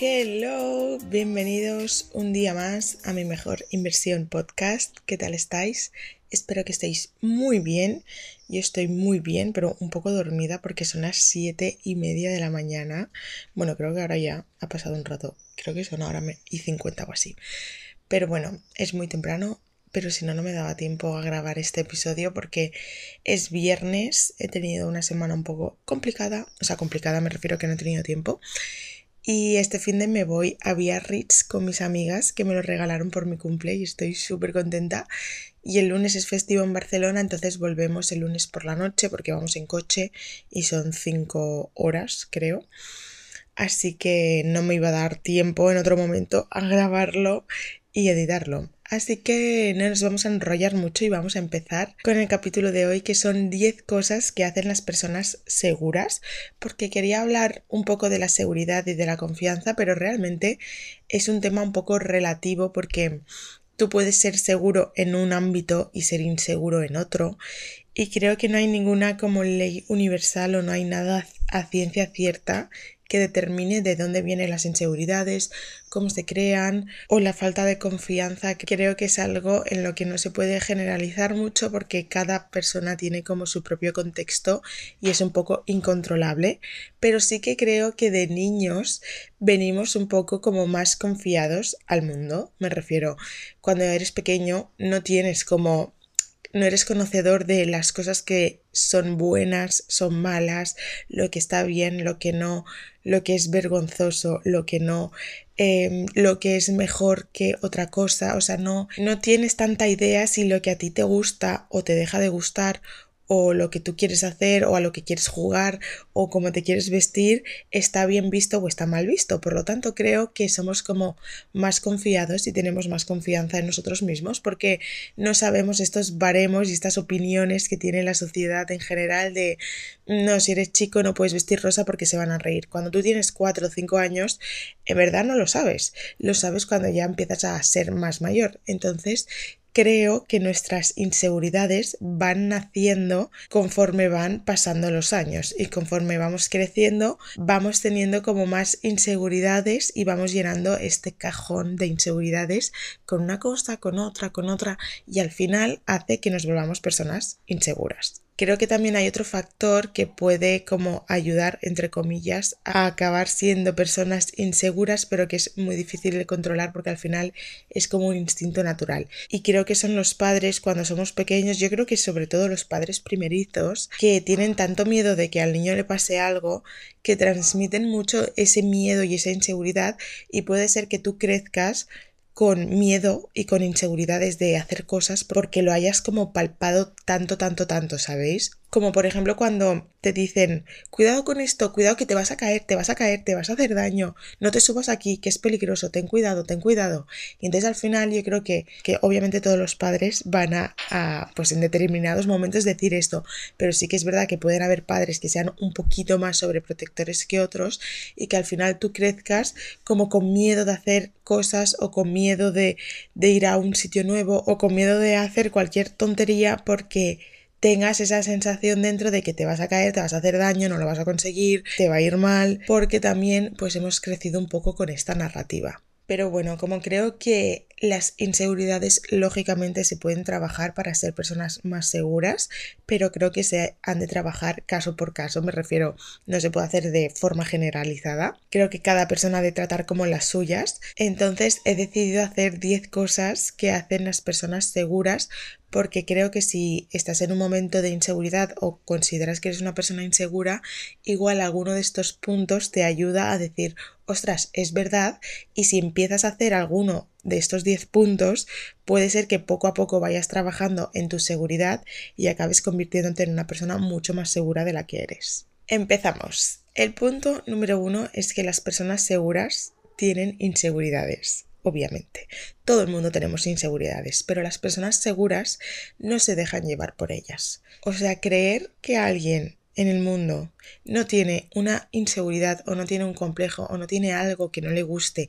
Hello, bienvenidos un día más a mi mejor inversión podcast. ¿Qué tal estáis? Espero que estéis muy bien. Yo estoy muy bien, pero un poco dormida porque son las siete y media de la mañana. Bueno, creo que ahora ya ha pasado un rato. Creo que son ahora y 50 o así. Pero bueno, es muy temprano, pero si no, no me daba tiempo a grabar este episodio porque es viernes, he tenido una semana un poco complicada, o sea, complicada me refiero a que no he tenido tiempo. Y este fin de me voy a Biarritz con mis amigas que me lo regalaron por mi cumple y estoy súper contenta. Y el lunes es festivo en Barcelona, entonces volvemos el lunes por la noche porque vamos en coche y son cinco horas, creo. Así que no me iba a dar tiempo en otro momento a grabarlo y editarlo. Así que no nos vamos a enrollar mucho y vamos a empezar con el capítulo de hoy que son 10 cosas que hacen las personas seguras, porque quería hablar un poco de la seguridad y de la confianza, pero realmente es un tema un poco relativo porque tú puedes ser seguro en un ámbito y ser inseguro en otro. Y creo que no hay ninguna como ley universal o no hay nada a ciencia cierta que determine de dónde vienen las inseguridades, cómo se crean o la falta de confianza, creo que es algo en lo que no se puede generalizar mucho porque cada persona tiene como su propio contexto y es un poco incontrolable, pero sí que creo que de niños venimos un poco como más confiados al mundo, me refiero, cuando eres pequeño no tienes como no eres conocedor de las cosas que son buenas, son malas, lo que está bien, lo que no, lo que es vergonzoso, lo que no, em, lo que es mejor que otra cosa, o sea, no, no tienes tanta idea si lo que a ti te gusta o te deja de gustar o lo que tú quieres hacer o a lo que quieres jugar o cómo te quieres vestir está bien visto o está mal visto. Por lo tanto, creo que somos como más confiados y tenemos más confianza en nosotros mismos porque no sabemos estos baremos y estas opiniones que tiene la sociedad en general de no, si eres chico no puedes vestir rosa porque se van a reír. Cuando tú tienes cuatro o cinco años, en verdad no lo sabes. Lo sabes cuando ya empiezas a ser más mayor. Entonces, creo que nuestras inseguridades van naciendo conforme van pasando los años y conforme vamos creciendo vamos teniendo como más inseguridades y vamos llenando este cajón de inseguridades con una cosa, con otra, con otra y al final hace que nos volvamos personas inseguras. Creo que también hay otro factor que puede como ayudar, entre comillas, a acabar siendo personas inseguras, pero que es muy difícil de controlar porque al final es como un instinto natural. Y creo que son los padres cuando somos pequeños, yo creo que sobre todo los padres primerizos, que tienen tanto miedo de que al niño le pase algo, que transmiten mucho ese miedo y esa inseguridad y puede ser que tú crezcas con miedo y con inseguridades de hacer cosas porque lo hayas como palpado tanto, tanto, tanto, ¿sabéis? Como por ejemplo cuando te dicen, cuidado con esto, cuidado que te vas a caer, te vas a caer, te vas a hacer daño, no te subas aquí, que es peligroso, ten cuidado, ten cuidado. Y entonces al final yo creo que, que obviamente todos los padres van a, a, pues en determinados momentos decir esto, pero sí que es verdad que pueden haber padres que sean un poquito más sobreprotectores que otros y que al final tú crezcas como con miedo de hacer cosas o con miedo de, de ir a un sitio nuevo o con miedo de hacer cualquier tontería porque tengas esa sensación dentro de que te vas a caer, te vas a hacer daño, no lo vas a conseguir, te va a ir mal, porque también pues hemos crecido un poco con esta narrativa. Pero bueno, como creo que las inseguridades lógicamente se pueden trabajar para ser personas más seguras, pero creo que se han de trabajar caso por caso, me refiero, no se puede hacer de forma generalizada. Creo que cada persona ha de tratar como las suyas. Entonces he decidido hacer 10 cosas que hacen las personas seguras porque creo que si estás en un momento de inseguridad o consideras que eres una persona insegura, igual alguno de estos puntos te ayuda a decir, ostras, es verdad, y si empiezas a hacer alguno de estos 10 puntos, puede ser que poco a poco vayas trabajando en tu seguridad y acabes convirtiéndote en una persona mucho más segura de la que eres. Empezamos. El punto número uno es que las personas seguras tienen inseguridades obviamente. Todo el mundo tenemos inseguridades, pero las personas seguras no se dejan llevar por ellas. O sea, creer que alguien en el mundo no tiene una inseguridad o no tiene un complejo o no tiene algo que no le guste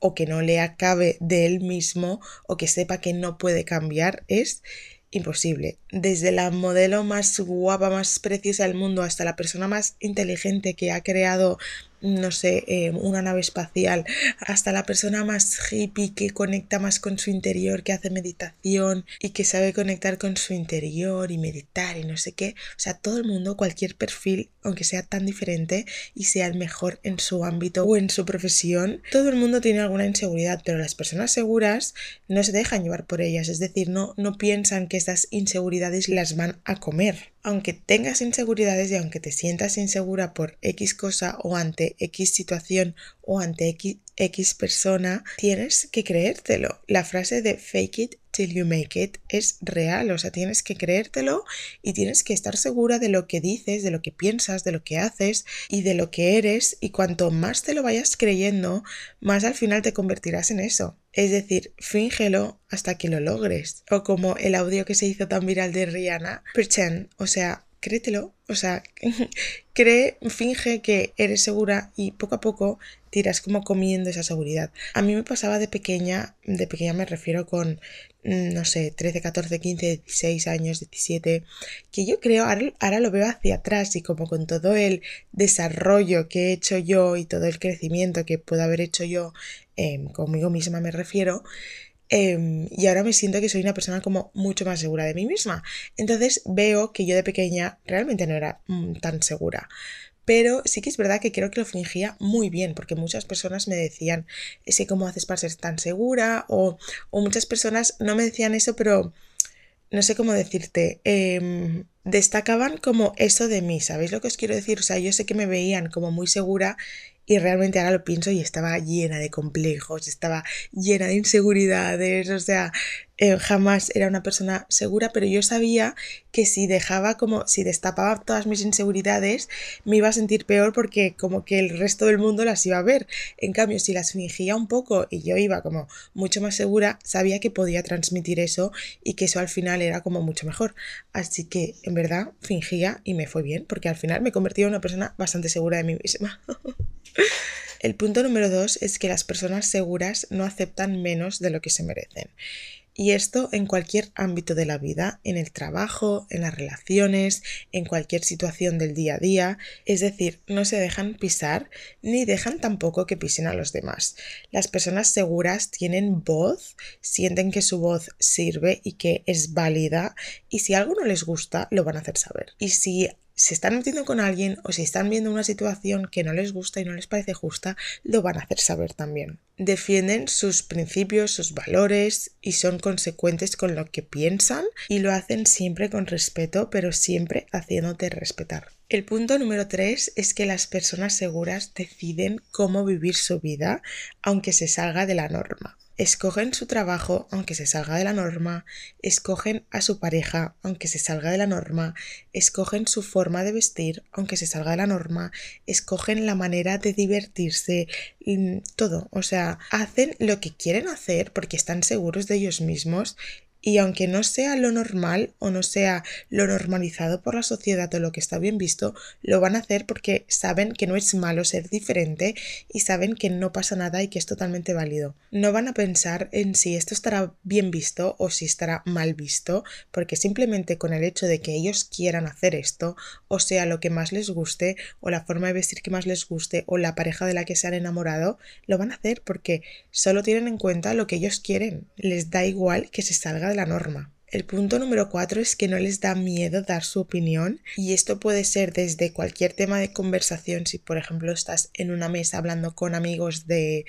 o que no le acabe de él mismo o que sepa que no puede cambiar es imposible. Desde la modelo más guapa, más preciosa del mundo hasta la persona más inteligente que ha creado no sé, eh, una nave espacial, hasta la persona más hippie que conecta más con su interior, que hace meditación y que sabe conectar con su interior y meditar y no sé qué. O sea, todo el mundo, cualquier perfil, aunque sea tan diferente y sea el mejor en su ámbito o en su profesión, todo el mundo tiene alguna inseguridad, pero las personas seguras no se dejan llevar por ellas, es decir, no, no piensan que estas inseguridades las van a comer aunque tengas inseguridades y aunque te sientas insegura por X cosa o ante X situación o ante X, persona, tienes que creértelo. La frase de fake it till you make it es real, o sea, tienes que creértelo y tienes que estar segura de lo que dices, de lo que piensas, de lo que haces y de lo que eres y cuanto más te lo vayas creyendo, más al final te convertirás en eso. Es decir, fíngelo hasta que lo logres. O como el audio que se hizo tan viral de Rihanna, pretend, o sea, créetelo, o sea, cree, finge que eres segura y poco a poco tiras como comiendo esa seguridad. A mí me pasaba de pequeña, de pequeña me refiero con, mm, no sé, 13, 14, 15, 16 años, 17, que yo creo, ahora, ahora lo veo hacia atrás y como con todo el desarrollo que he hecho yo y todo el crecimiento que puedo haber hecho yo Em, conmigo misma me refiero, em, y ahora me siento que soy una persona como mucho más segura de mí misma. Entonces veo que yo de pequeña realmente no era mm, tan segura. Pero sí que es verdad que creo que lo fingía muy bien, porque muchas personas me decían, ese cómo haces para ser tan segura, o, o muchas personas no me decían eso, pero no sé cómo decirte, em, destacaban como eso de mí, ¿sabéis lo que os quiero decir? O sea, yo sé que me veían como muy segura y realmente ahora lo pienso y estaba llena de complejos, estaba llena de inseguridades, o sea, eh, jamás era una persona segura, pero yo sabía que si dejaba como, si destapaba todas mis inseguridades, me iba a sentir peor porque como que el resto del mundo las iba a ver. En cambio, si las fingía un poco y yo iba como mucho más segura, sabía que podía transmitir eso y que eso al final era como mucho mejor. Así que en verdad fingía y me fue bien porque al final me convertí en una persona bastante segura de mí misma. El punto número dos es que las personas seguras no aceptan menos de lo que se merecen. Y esto en cualquier ámbito de la vida, en el trabajo, en las relaciones, en cualquier situación del día a día. Es decir, no se dejan pisar ni dejan tampoco que pisen a los demás. Las personas seguras tienen voz, sienten que su voz sirve y que es válida y si algo no les gusta, lo van a hacer saber. Y si se están metiendo con alguien o si están viendo una situación que no les gusta y no les parece justa, lo van a hacer saber también. Defienden sus principios, sus valores y son consecuentes con lo que piensan y lo hacen siempre con respeto, pero siempre haciéndote respetar. El punto número tres es que las personas seguras deciden cómo vivir su vida, aunque se salga de la norma. Escogen su trabajo aunque se salga de la norma, escogen a su pareja aunque se salga de la norma, escogen su forma de vestir aunque se salga de la norma, escogen la manera de divertirse, mm, todo, o sea, hacen lo que quieren hacer porque están seguros de ellos mismos y aunque no sea lo normal o no sea lo normalizado por la sociedad o lo que está bien visto, lo van a hacer porque saben que no es malo ser diferente y saben que no pasa nada y que es totalmente válido. No van a pensar en si esto estará bien visto o si estará mal visto, porque simplemente con el hecho de que ellos quieran hacer esto, o sea lo que más les guste, o la forma de vestir que más les guste, o la pareja de la que se han enamorado, lo van a hacer porque solo tienen en cuenta lo que ellos quieren. Les da igual que se salga de la norma. El punto número cuatro es que no les da miedo dar su opinión y esto puede ser desde cualquier tema de conversación, si por ejemplo estás en una mesa hablando con amigos de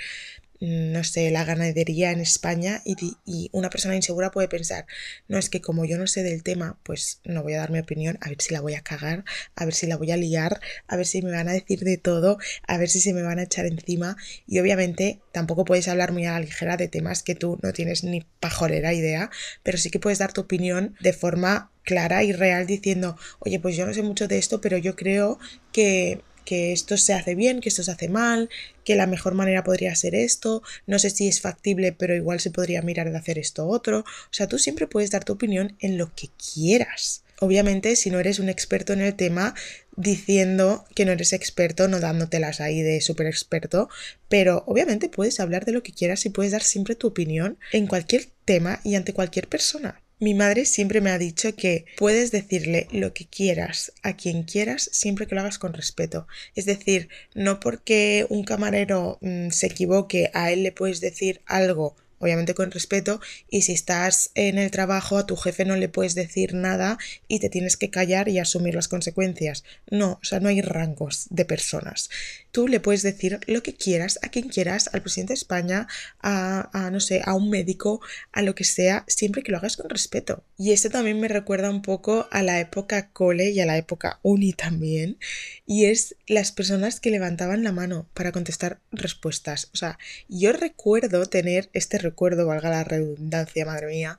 no sé, la ganadería en España y, y, una persona insegura puede pensar, no es que como yo no sé del tema, pues no voy a dar mi opinión, a ver si la voy a cagar, a ver si la voy a liar, a ver si me van a decir de todo, a ver si se me van a echar encima y obviamente tampoco puedes hablar muy a la ligera de temas que tú no tienes ni pajolera idea, pero sí que puedes dar tu opinión de forma clara y real diciendo, oye, pues yo no sé mucho de esto, pero yo creo que que esto se hace bien, que esto se hace mal, que la mejor manera podría ser esto, no sé si es factible, pero igual se podría mirar de hacer esto otro. O sea, tú siempre puedes dar tu opinión en lo que quieras. Obviamente, si no eres un experto en el tema, diciendo que no eres experto, no dándotelas ahí de súper experto, pero obviamente puedes hablar de lo que quieras y puedes dar siempre tu opinión en cualquier tema y ante cualquier persona. Mi madre siempre me ha dicho que puedes decirle lo que quieras a quien quieras siempre que lo hagas con respeto. Es decir, no porque un camarero mm, se equivoque, a él le puedes decir algo obviamente con respeto, y si estás en el trabajo a tu jefe no le puedes decir nada y te tienes que callar y asumir las consecuencias. No, o sea, no hay rangos de personas. Tú le puedes decir lo que quieras, a quien quieras, al presidente de España, a, no sé, a un médico, a lo que sea, siempre que lo hagas con respeto. Y esto también me recuerda un poco a la época cole y a la época uni también, y es las personas que levantaban la mano para contestar respuestas. O sea, yo recuerdo tener este recuerdo, valga la redundancia, madre mía,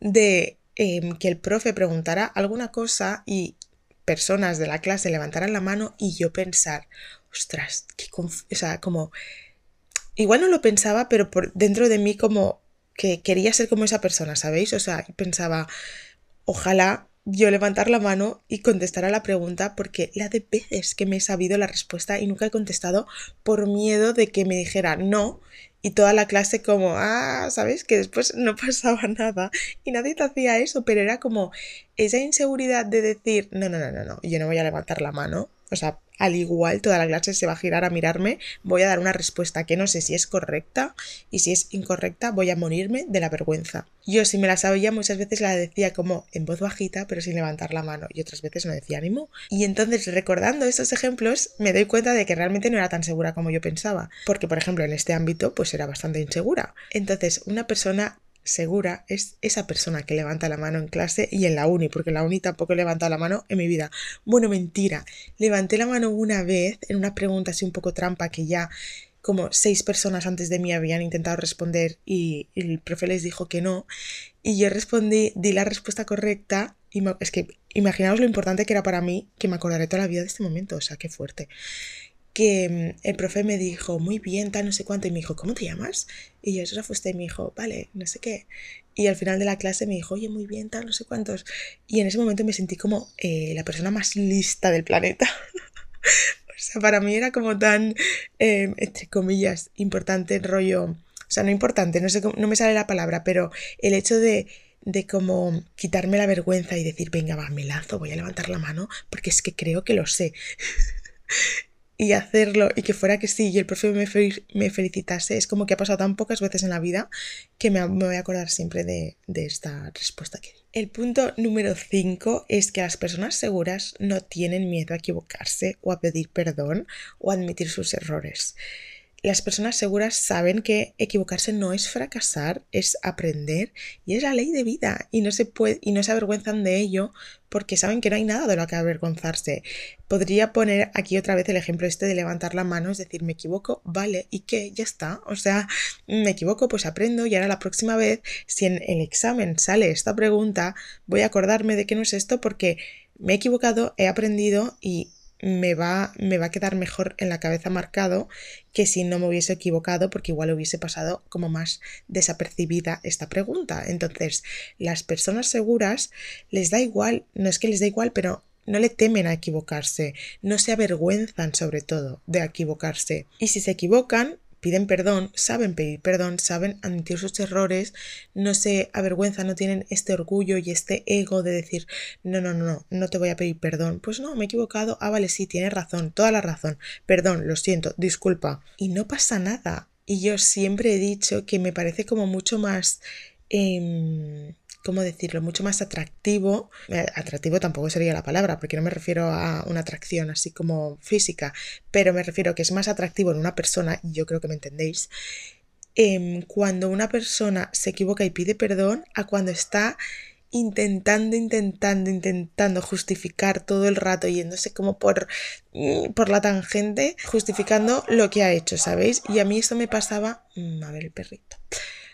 de em, que el profe preguntara alguna cosa y personas de la clase levantaran la mano y yo pensar, ostras, qué o sea, como, igual no lo pensaba, pero por dentro de mí como que quería ser como esa persona, ¿sabéis? O sea, pensaba, ojalá yo levantar la mano y contestar a la pregunta porque la de veces que me he sabido la respuesta y nunca he contestado por miedo de que me dijera no y toda la clase como, ah, ¿sabes? Que después no pasaba nada y nadie te hacía eso, pero era como esa inseguridad de decir, no, no, no, no, no, yo no voy a levantar la mano. O sea, al igual toda la clase se va a girar a mirarme, voy a dar una respuesta que no sé si es correcta y si es incorrecta voy a morirme de la vergüenza. Yo si me la sabía muchas veces la decía como en voz bajita pero sin levantar la mano y otras veces no decía ánimo. Y entonces recordando estos ejemplos me doy cuenta de que realmente no era tan segura como yo pensaba, porque por ejemplo en este ámbito pues era bastante insegura. Entonces una persona segura es esa persona que levanta la mano en clase y en la uni, porque la uni tampoco he levantado la mano en mi vida. Bueno, mentira. Levanté la mano una vez en una pregunta así un poco trampa que ya como seis personas antes de mí habían intentado responder y, el profe les dijo que no. Y yo respondí, di la respuesta correcta y es que imaginaos lo importante que era para mí que me acordaré toda la vida de este momento, o sea, qué fuerte que mm, el profe me dijo, muy bien, tal, no sé cuánto, y me dijo, ¿cómo te llamas? Y yo, fue usted, y me dijo, vale, no sé qué. Y al final de la clase me dijo, oye, muy bien, tal, no sé cuántos. Y en ese momento me sentí como eh, la persona más lista del planeta. o sea, para mí era como tan, em, entre comillas, importante el rollo. O sea, no importante, no sé no me sale la palabra, pero el hecho de de como quitarme la vergüenza y decir, venga, va, me lanzo, voy a levantar la mano, porque es que creo que lo sé. y hacerlo y que fuera que sí y el profe me, felicitase, es como que ha pasado tan pocas veces en la vida que me, voy a acordar siempre de, esta respuesta que. El punto número 5 es que las personas seguras no tienen miedo a equivocarse o a pedir perdón o a admitir sus errores las personas seguras saben que equivocarse no es fracasar, es aprender y es la ley de vida y no se puede y no se avergüenzan de ello porque saben que no hay nada de lo que avergonzarse. Podría poner aquí otra vez el ejemplo este de levantar la mano, es decir, me equivoco, vale, ¿y qué? Ya está. O sea, me equivoco, pues aprendo y ahora la próxima vez, si en el examen sale esta pregunta, voy a acordarme de que no es esto porque me he equivocado, he aprendido y me va, me va a quedar mejor en la cabeza marcado que si no me hubiese equivocado, porque igual hubiese pasado como más desapercibida esta pregunta. Entonces, las personas seguras les da igual, no es que les da igual, pero no le temen a equivocarse, no se avergüenzan sobre todo de equivocarse. Y si se equivocan, piden perdón, saben pedir perdón, saben admitir sus errores, no se avergüenzan, no tienen este orgullo y este ego de decir, no, no, no, no, no te voy a pedir perdón. Pues no, me he equivocado, ah, vale, sí, tienes razón, toda la razón, perdón, lo siento, disculpa. Y no pasa nada. Y yo siempre he dicho que me parece como mucho más... Eh, ¿cómo decirlo?, mucho más atractivo. Eh, atractivo tampoco sería la palabra, porque no me refiero a una atracción así como física, pero me refiero a que es más atractivo en una persona, y yo creo que me entendéis, em, cuando una persona se equivoca y pide perdón a cuando está intentando, intentando, intentando justificar todo el rato, yéndose como por, mm, por la tangente, justificando lo que ha hecho, ¿sabéis? Y a mí esto me pasaba... Mm, a ver el perrito.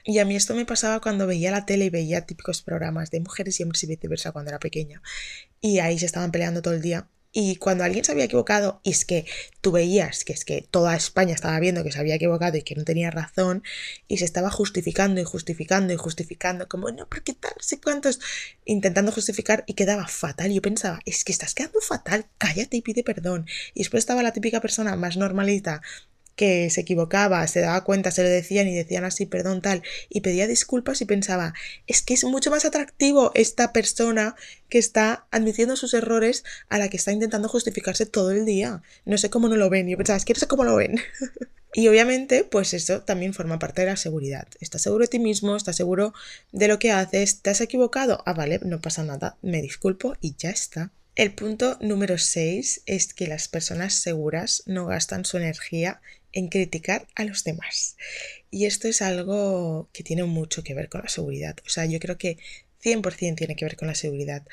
Y a mí esto me pasaba cuando veía la tele y veía típicos programas de mujeres y hombres y viceversa cuando era pequeña. Y ahí se estaban peleando todo el día. Y cuando alguien se había equivocado, y es que tú veías que es que toda España estaba viendo que se había equivocado y que no tenía razón, y se estaba justificando y justificando y justificando, como no, porque tal, sé cuántos, intentando justificar y quedaba fatal. Yo pensaba, es que estás quedando fatal, cállate y pide perdón. Y después estaba la típica persona más normalita que se equivocaba, se daba cuenta, se lo decían y decían así, perdón, tal, y pedía disculpas y pensaba, es que es mucho más atractivo esta persona que está admitiendo sus errores a la que está intentando justificarse todo el día. No sé cómo no lo ven. Yo pensaba, es que no sé cómo lo ven. y obviamente, pues eso también forma parte de la seguridad. Estás seguro de ti mismo, estás seguro de lo que haces, te has equivocado. Ah, vale, no pasa nada, me disculpo y ya está. El punto número 6 es que las personas seguras no gastan su energía en criticar a los demás. Y esto es algo que tiene mucho que ver con la seguridad. O sea, yo creo que 100% tiene que ver con la seguridad.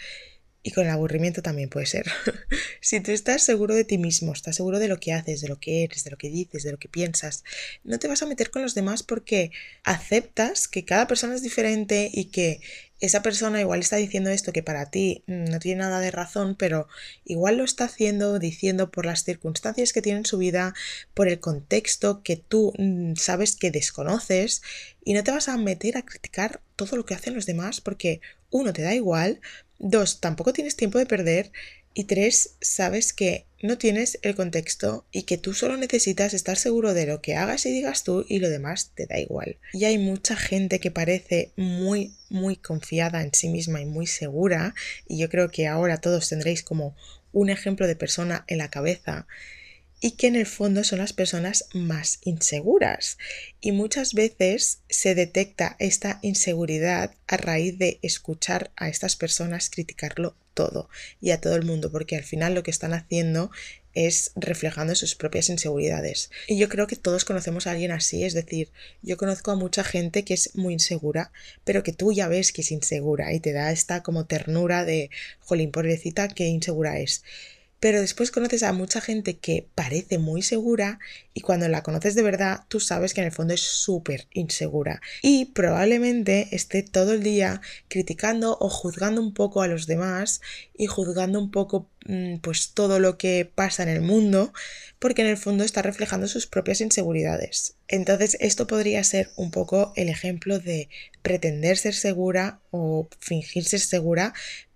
Y con el aburrimiento también puede ser. si tú estás seguro de ti mismo, estás seguro de lo que haces, de lo que eres, de lo que dices, de lo que piensas, no te vas a meter con los demás porque aceptas que cada persona es diferente y que esa persona igual está diciendo esto que para ti no tiene nada de razón, pero igual lo está haciendo, diciendo por las circunstancias que tiene en su vida, por el contexto que tú mm, sabes que desconoces y no te vas a meter a criticar todo lo que hacen los demás porque uno te da igual, dos tampoco tienes tiempo de perder y tres, sabes que no tienes el contexto y que tú solo necesitas estar seguro de lo que hagas y digas tú y lo demás te da igual. Y hay mucha gente que parece muy, muy confiada en sí misma y muy segura y yo creo que ahora todos tendréis como un ejemplo de persona en la cabeza y que en el fondo son las personas más inseguras. Y muchas veces se detecta esta inseguridad a raíz de escuchar a estas personas criticarlo todo y a todo el mundo, porque al final lo que están haciendo es reflejando sus propias inseguridades. Y yo creo que todos conocemos a alguien así, es decir, yo conozco a mucha gente que es muy insegura, pero que tú ya ves que es insegura y te da esta como ternura de, jolín, pobrecita, qué insegura es pero después conoces a mucha gente que parece muy segura y cuando la conoces de verdad tú sabes que en el fondo es súper insegura y probablemente esté todo el día criticando o juzgando un poco a los demás y juzgando un poco mm, pues todo lo que pasa en el mundo porque en el fondo está reflejando sus propias inseguridades. Entonces esto podría ser un poco el ejemplo de pretender ser segura o fingir ser segura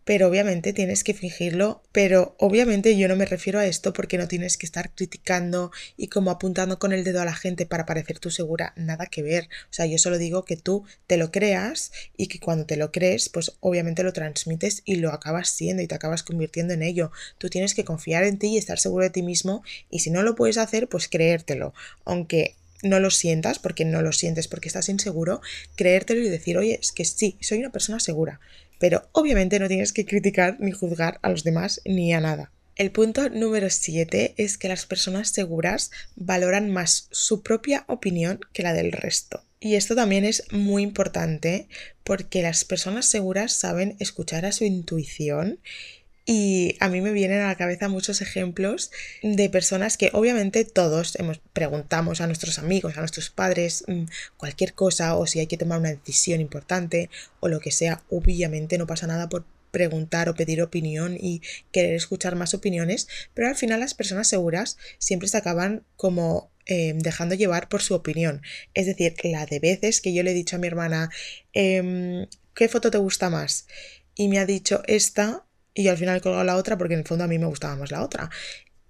pero obviamente tienes que fingirlo, pero obviamente yo no me refiero a esto porque no tienes que estar criticando y como apuntando con el dedo a la gente para parecer tú segura, nada que ver. O sea, yo solo digo que tú te lo creas y que cuando te lo crees, pues obviamente lo transmites y lo acabas siendo y te acabas convirtiendo en ello. Tú tienes que confiar en ti y estar seguro de ti mismo y si no lo puedes hacer, pues creértelo. Aunque no lo sientas porque no lo sientes porque estás inseguro, creértelo y decir, oye, es que sí, soy una persona segura pero obviamente no tienes que criticar ni juzgar a los demás ni a nada. El punto número 7 es que las personas seguras valoran más su propia opinión que la del resto. Y esto también es muy importante porque las personas seguras saben escuchar a su intuición y a mí me vienen a la cabeza muchos ejemplos de personas que obviamente todos hemos, preguntamos a nuestros amigos, a nuestros padres, mm, cualquier cosa o si hay que tomar una decisión importante o lo que sea, obviamente no pasa nada por preguntar o pedir opinión y querer escuchar más opiniones, pero al final las personas seguras siempre se acaban como eh, dejando llevar por su opinión. Es decir, la de veces que yo le he dicho a mi hermana, em, ¿qué foto te gusta más? Y me ha dicho esta y al final he colgado la otra porque en el fondo a mí me gustaba más la otra.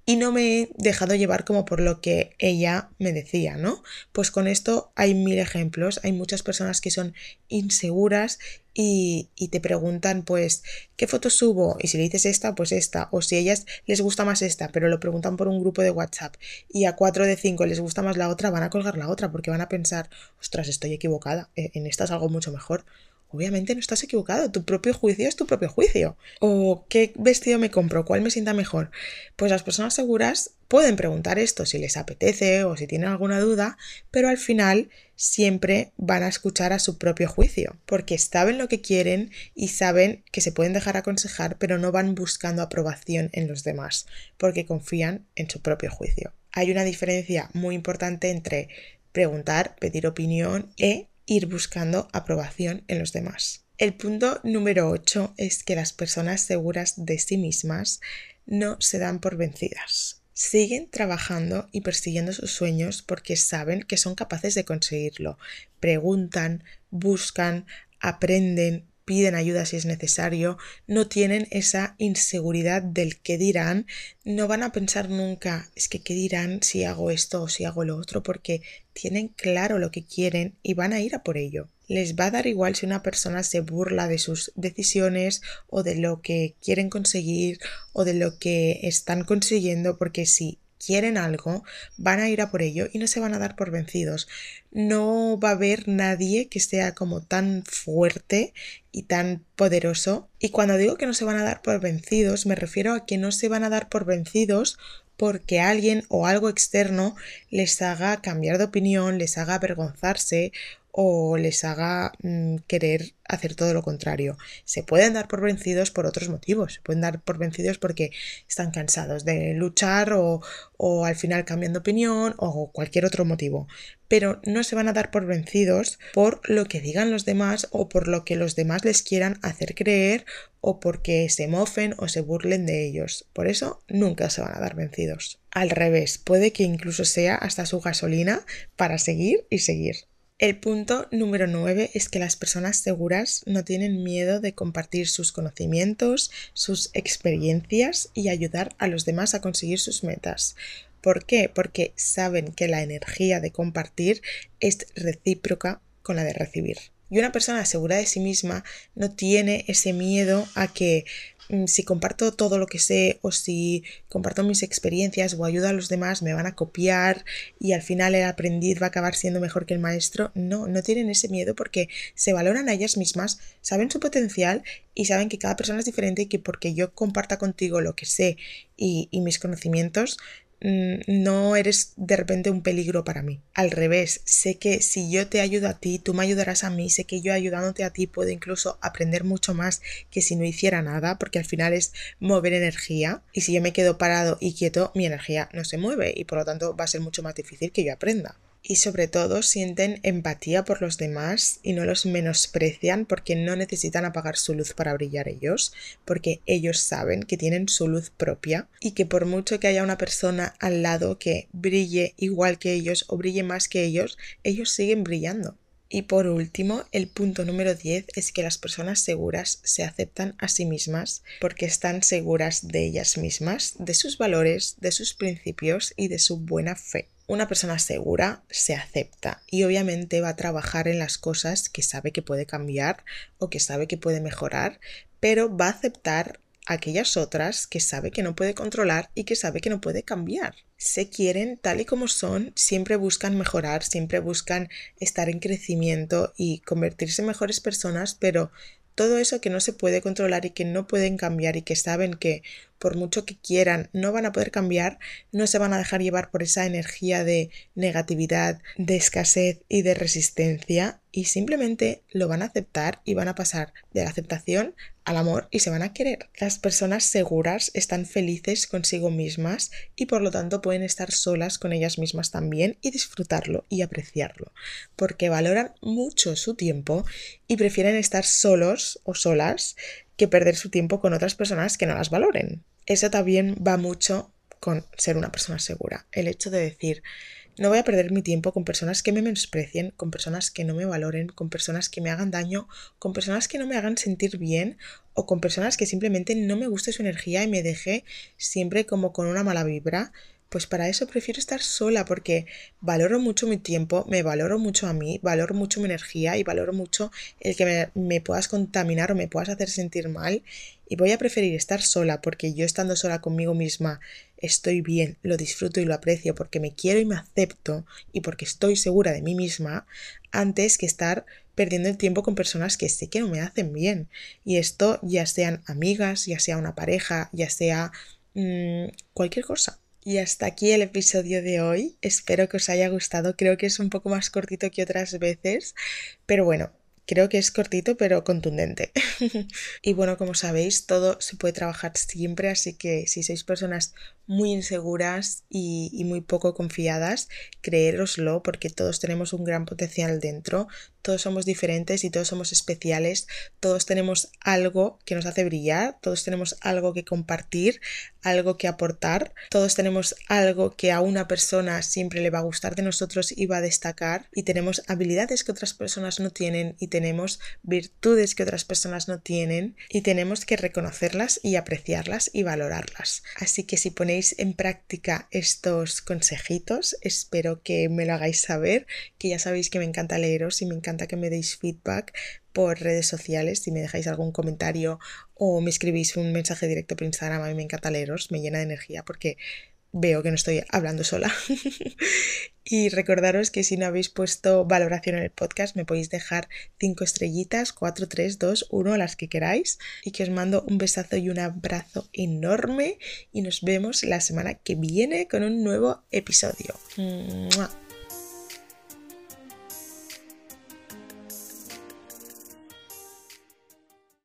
Y no me he dejado llevar como por lo que ella me decía, ¿no? Pues con esto hay mil ejemplos, hay muchas personas que son inseguras y, y, te preguntan pues qué foto subo y si le dices esta pues esta o si a ellas les gusta más esta pero lo preguntan por un grupo de WhatsApp y a cuatro de cinco les gusta más la otra van a colgar la otra porque van a pensar ostras estoy equivocada e, en esta es algo mucho mejor obviamente no estás equivocado, tu propio juicio es tu propio juicio. O qué vestido me compro, cuál me sienta mejor. Pues las personas seguras pueden preguntar esto si les apetece o si tienen alguna duda, pero al final siempre van a escuchar a su propio juicio, porque saben lo que quieren y saben que se pueden dejar aconsejar, pero no van buscando aprobación en los demás, porque confían en su propio juicio. Hay una diferencia muy importante entre preguntar, pedir opinión e ir buscando aprobación en los demás. El punto número 8 es que las personas seguras de sí mismas no se dan por vencidas. Siguen trabajando y persiguiendo sus sueños porque saben que son capaces de conseguirlo. Preguntan, buscan, aprenden, piden ayuda si es necesario, no tienen esa inseguridad del que dirán, no van a pensar nunca es que qué dirán si hago esto o si hago lo otro, porque tienen claro lo que quieren y van a ir a por ello. Les va a dar igual si una persona se burla de sus decisiones o de lo que quieren conseguir o de lo que están consiguiendo, porque si quieren algo, van a ir a por ello y no se van a dar por vencidos. No va a haber nadie que sea como tan fuerte y tan poderoso. Y cuando digo que no se van a dar por vencidos, me refiero a que no se van a dar por vencidos porque alguien o algo externo les haga cambiar de opinión, les haga avergonzarse o les haga mm, querer hacer todo lo contrario. Se pueden dar por vencidos por otros motivos, se pueden dar por vencidos porque están cansados de luchar o, o al final cambian de opinión o cualquier otro motivo, pero no se van a dar por vencidos por lo que digan los demás o por lo que los demás les quieran hacer creer o porque se mofen o se burlen de ellos. Por eso nunca se van a dar vencidos. Al revés, puede que incluso sea hasta su gasolina para seguir y seguir. El punto número 9 es que las personas seguras no tienen miedo de compartir sus conocimientos, sus experiencias y ayudar a los demás a conseguir sus metas. ¿Por qué? Porque saben que la energía de compartir es recíproca con la de recibir. Y una persona segura de sí misma no tiene ese miedo a que si comparto todo lo que sé o si comparto mis experiencias o ayudo a los demás me van a copiar y al final el aprendiz va a acabar siendo mejor que el maestro. No, no tienen ese miedo porque se valoran a ellas mismas, saben su potencial y saben que cada persona es diferente y que porque yo comparta contigo lo que sé y, y mis conocimientos Mm, no eres de repente un peligro para mí. Al revés, sé que si yo te ayudo a ti, tú me ayudarás a mí, sé que yo ayudándote a ti puedo incluso aprender mucho más que si no hiciera nada, porque al final es mover energía y si yo me quedo parado y quieto, mi energía no se mueve y por lo tanto va a ser mucho más difícil que yo aprenda y sobre todo sienten empatía por los demás y no los menosprecian porque no necesitan apagar su luz para brillar ellos, porque ellos saben que tienen su luz propia y que por mucho que haya una persona al lado que brille igual que ellos o brille más que ellos, ellos siguen brillando. Y por último, el punto número 10 es que las personas seguras se aceptan a sí mismas porque están seguras de ellas mismas, de sus valores, de sus principios y de su buena fe una persona segura se acepta y obviamente va a trabajar en las cosas que sabe que puede cambiar o que sabe que puede mejorar, pero va a aceptar aquellas otras que sabe que no puede controlar y que sabe que no puede cambiar. Se quieren tal y como son, siempre buscan mejorar, siempre buscan estar en crecimiento y convertirse en mejores personas, pero todo eso que no se puede controlar y que no pueden cambiar y que saben que por mucho que quieran no van a poder cambiar, no se van a dejar llevar por esa energía de negatividad, de escasez y de resistencia y simplemente lo van a aceptar y van a pasar de la aceptación al amor y se van a querer. Las personas seguras están felices consigo mismas y por lo tanto pueden estar solas con ellas mismas también y disfrutarlo y apreciarlo, porque valoran mucho su tiempo y prefieren estar solos o solas que perder su tiempo con otras personas que no las valoren. Eso también va mucho con ser una persona segura. El hecho de decir, no voy a perder mi tiempo con personas que me menosprecien, con personas que no me valoren, con personas que me hagan daño, con personas que no me hagan sentir bien o con personas que simplemente no me guste su energía y me deje siempre como con una mala vibra. Pues para eso prefiero estar sola porque valoro mucho mi tiempo, me valoro mucho a mí, valoro mucho mi energía y valoro mucho el que me, me, puedas contaminar o me puedas hacer sentir mal y voy a preferir estar sola porque yo estando sola conmigo misma estoy bien, lo disfruto y lo aprecio porque me quiero y me acepto y porque estoy segura de mí misma antes que estar perdiendo el tiempo con personas que sé que no me hacen bien. Y esto ya sean amigas, ya sea una pareja, ya sea mmm, cualquier cosa. Y hasta aquí el episodio de hoy. Espero que os haya gustado. Creo que es un poco más cortito que otras veces. Pero bueno, Creo que es cortito pero contundente. y bueno, como sabéis, todo se puede trabajar siempre, así que si sois personas muy inseguras y, y muy poco confiadas, creéroslo porque todos tenemos un gran potencial dentro, todos somos diferentes y todos somos especiales, todos tenemos algo que nos hace brillar, todos tenemos algo que compartir, algo que aportar, todos tenemos algo que a una persona siempre le va a gustar de nosotros y va a destacar y tenemos habilidades que otras personas no tienen y tenemos virtudes que otras personas no tienen y tenemos que reconocerlas y apreciarlas y valorarlas. Así que si ponéis en práctica estos consejitos, espero que me lo hagáis saber, que ya sabéis que me encanta leeros y me encanta que me deis feedback por redes sociales, si me dejáis algún comentario o me escribís un mensaje directo por Instagram, a mí me encanta leeros, me llena de energía porque veo que no estoy hablando sola. y recordaros que si no habéis puesto valoración en el podcast, me podéis dejar 5 estrellitas, 4, 3, 2, 1, las que queráis. Y que os mando un besazo y un abrazo enorme. Y nos vemos la semana que viene con un nuevo episodio.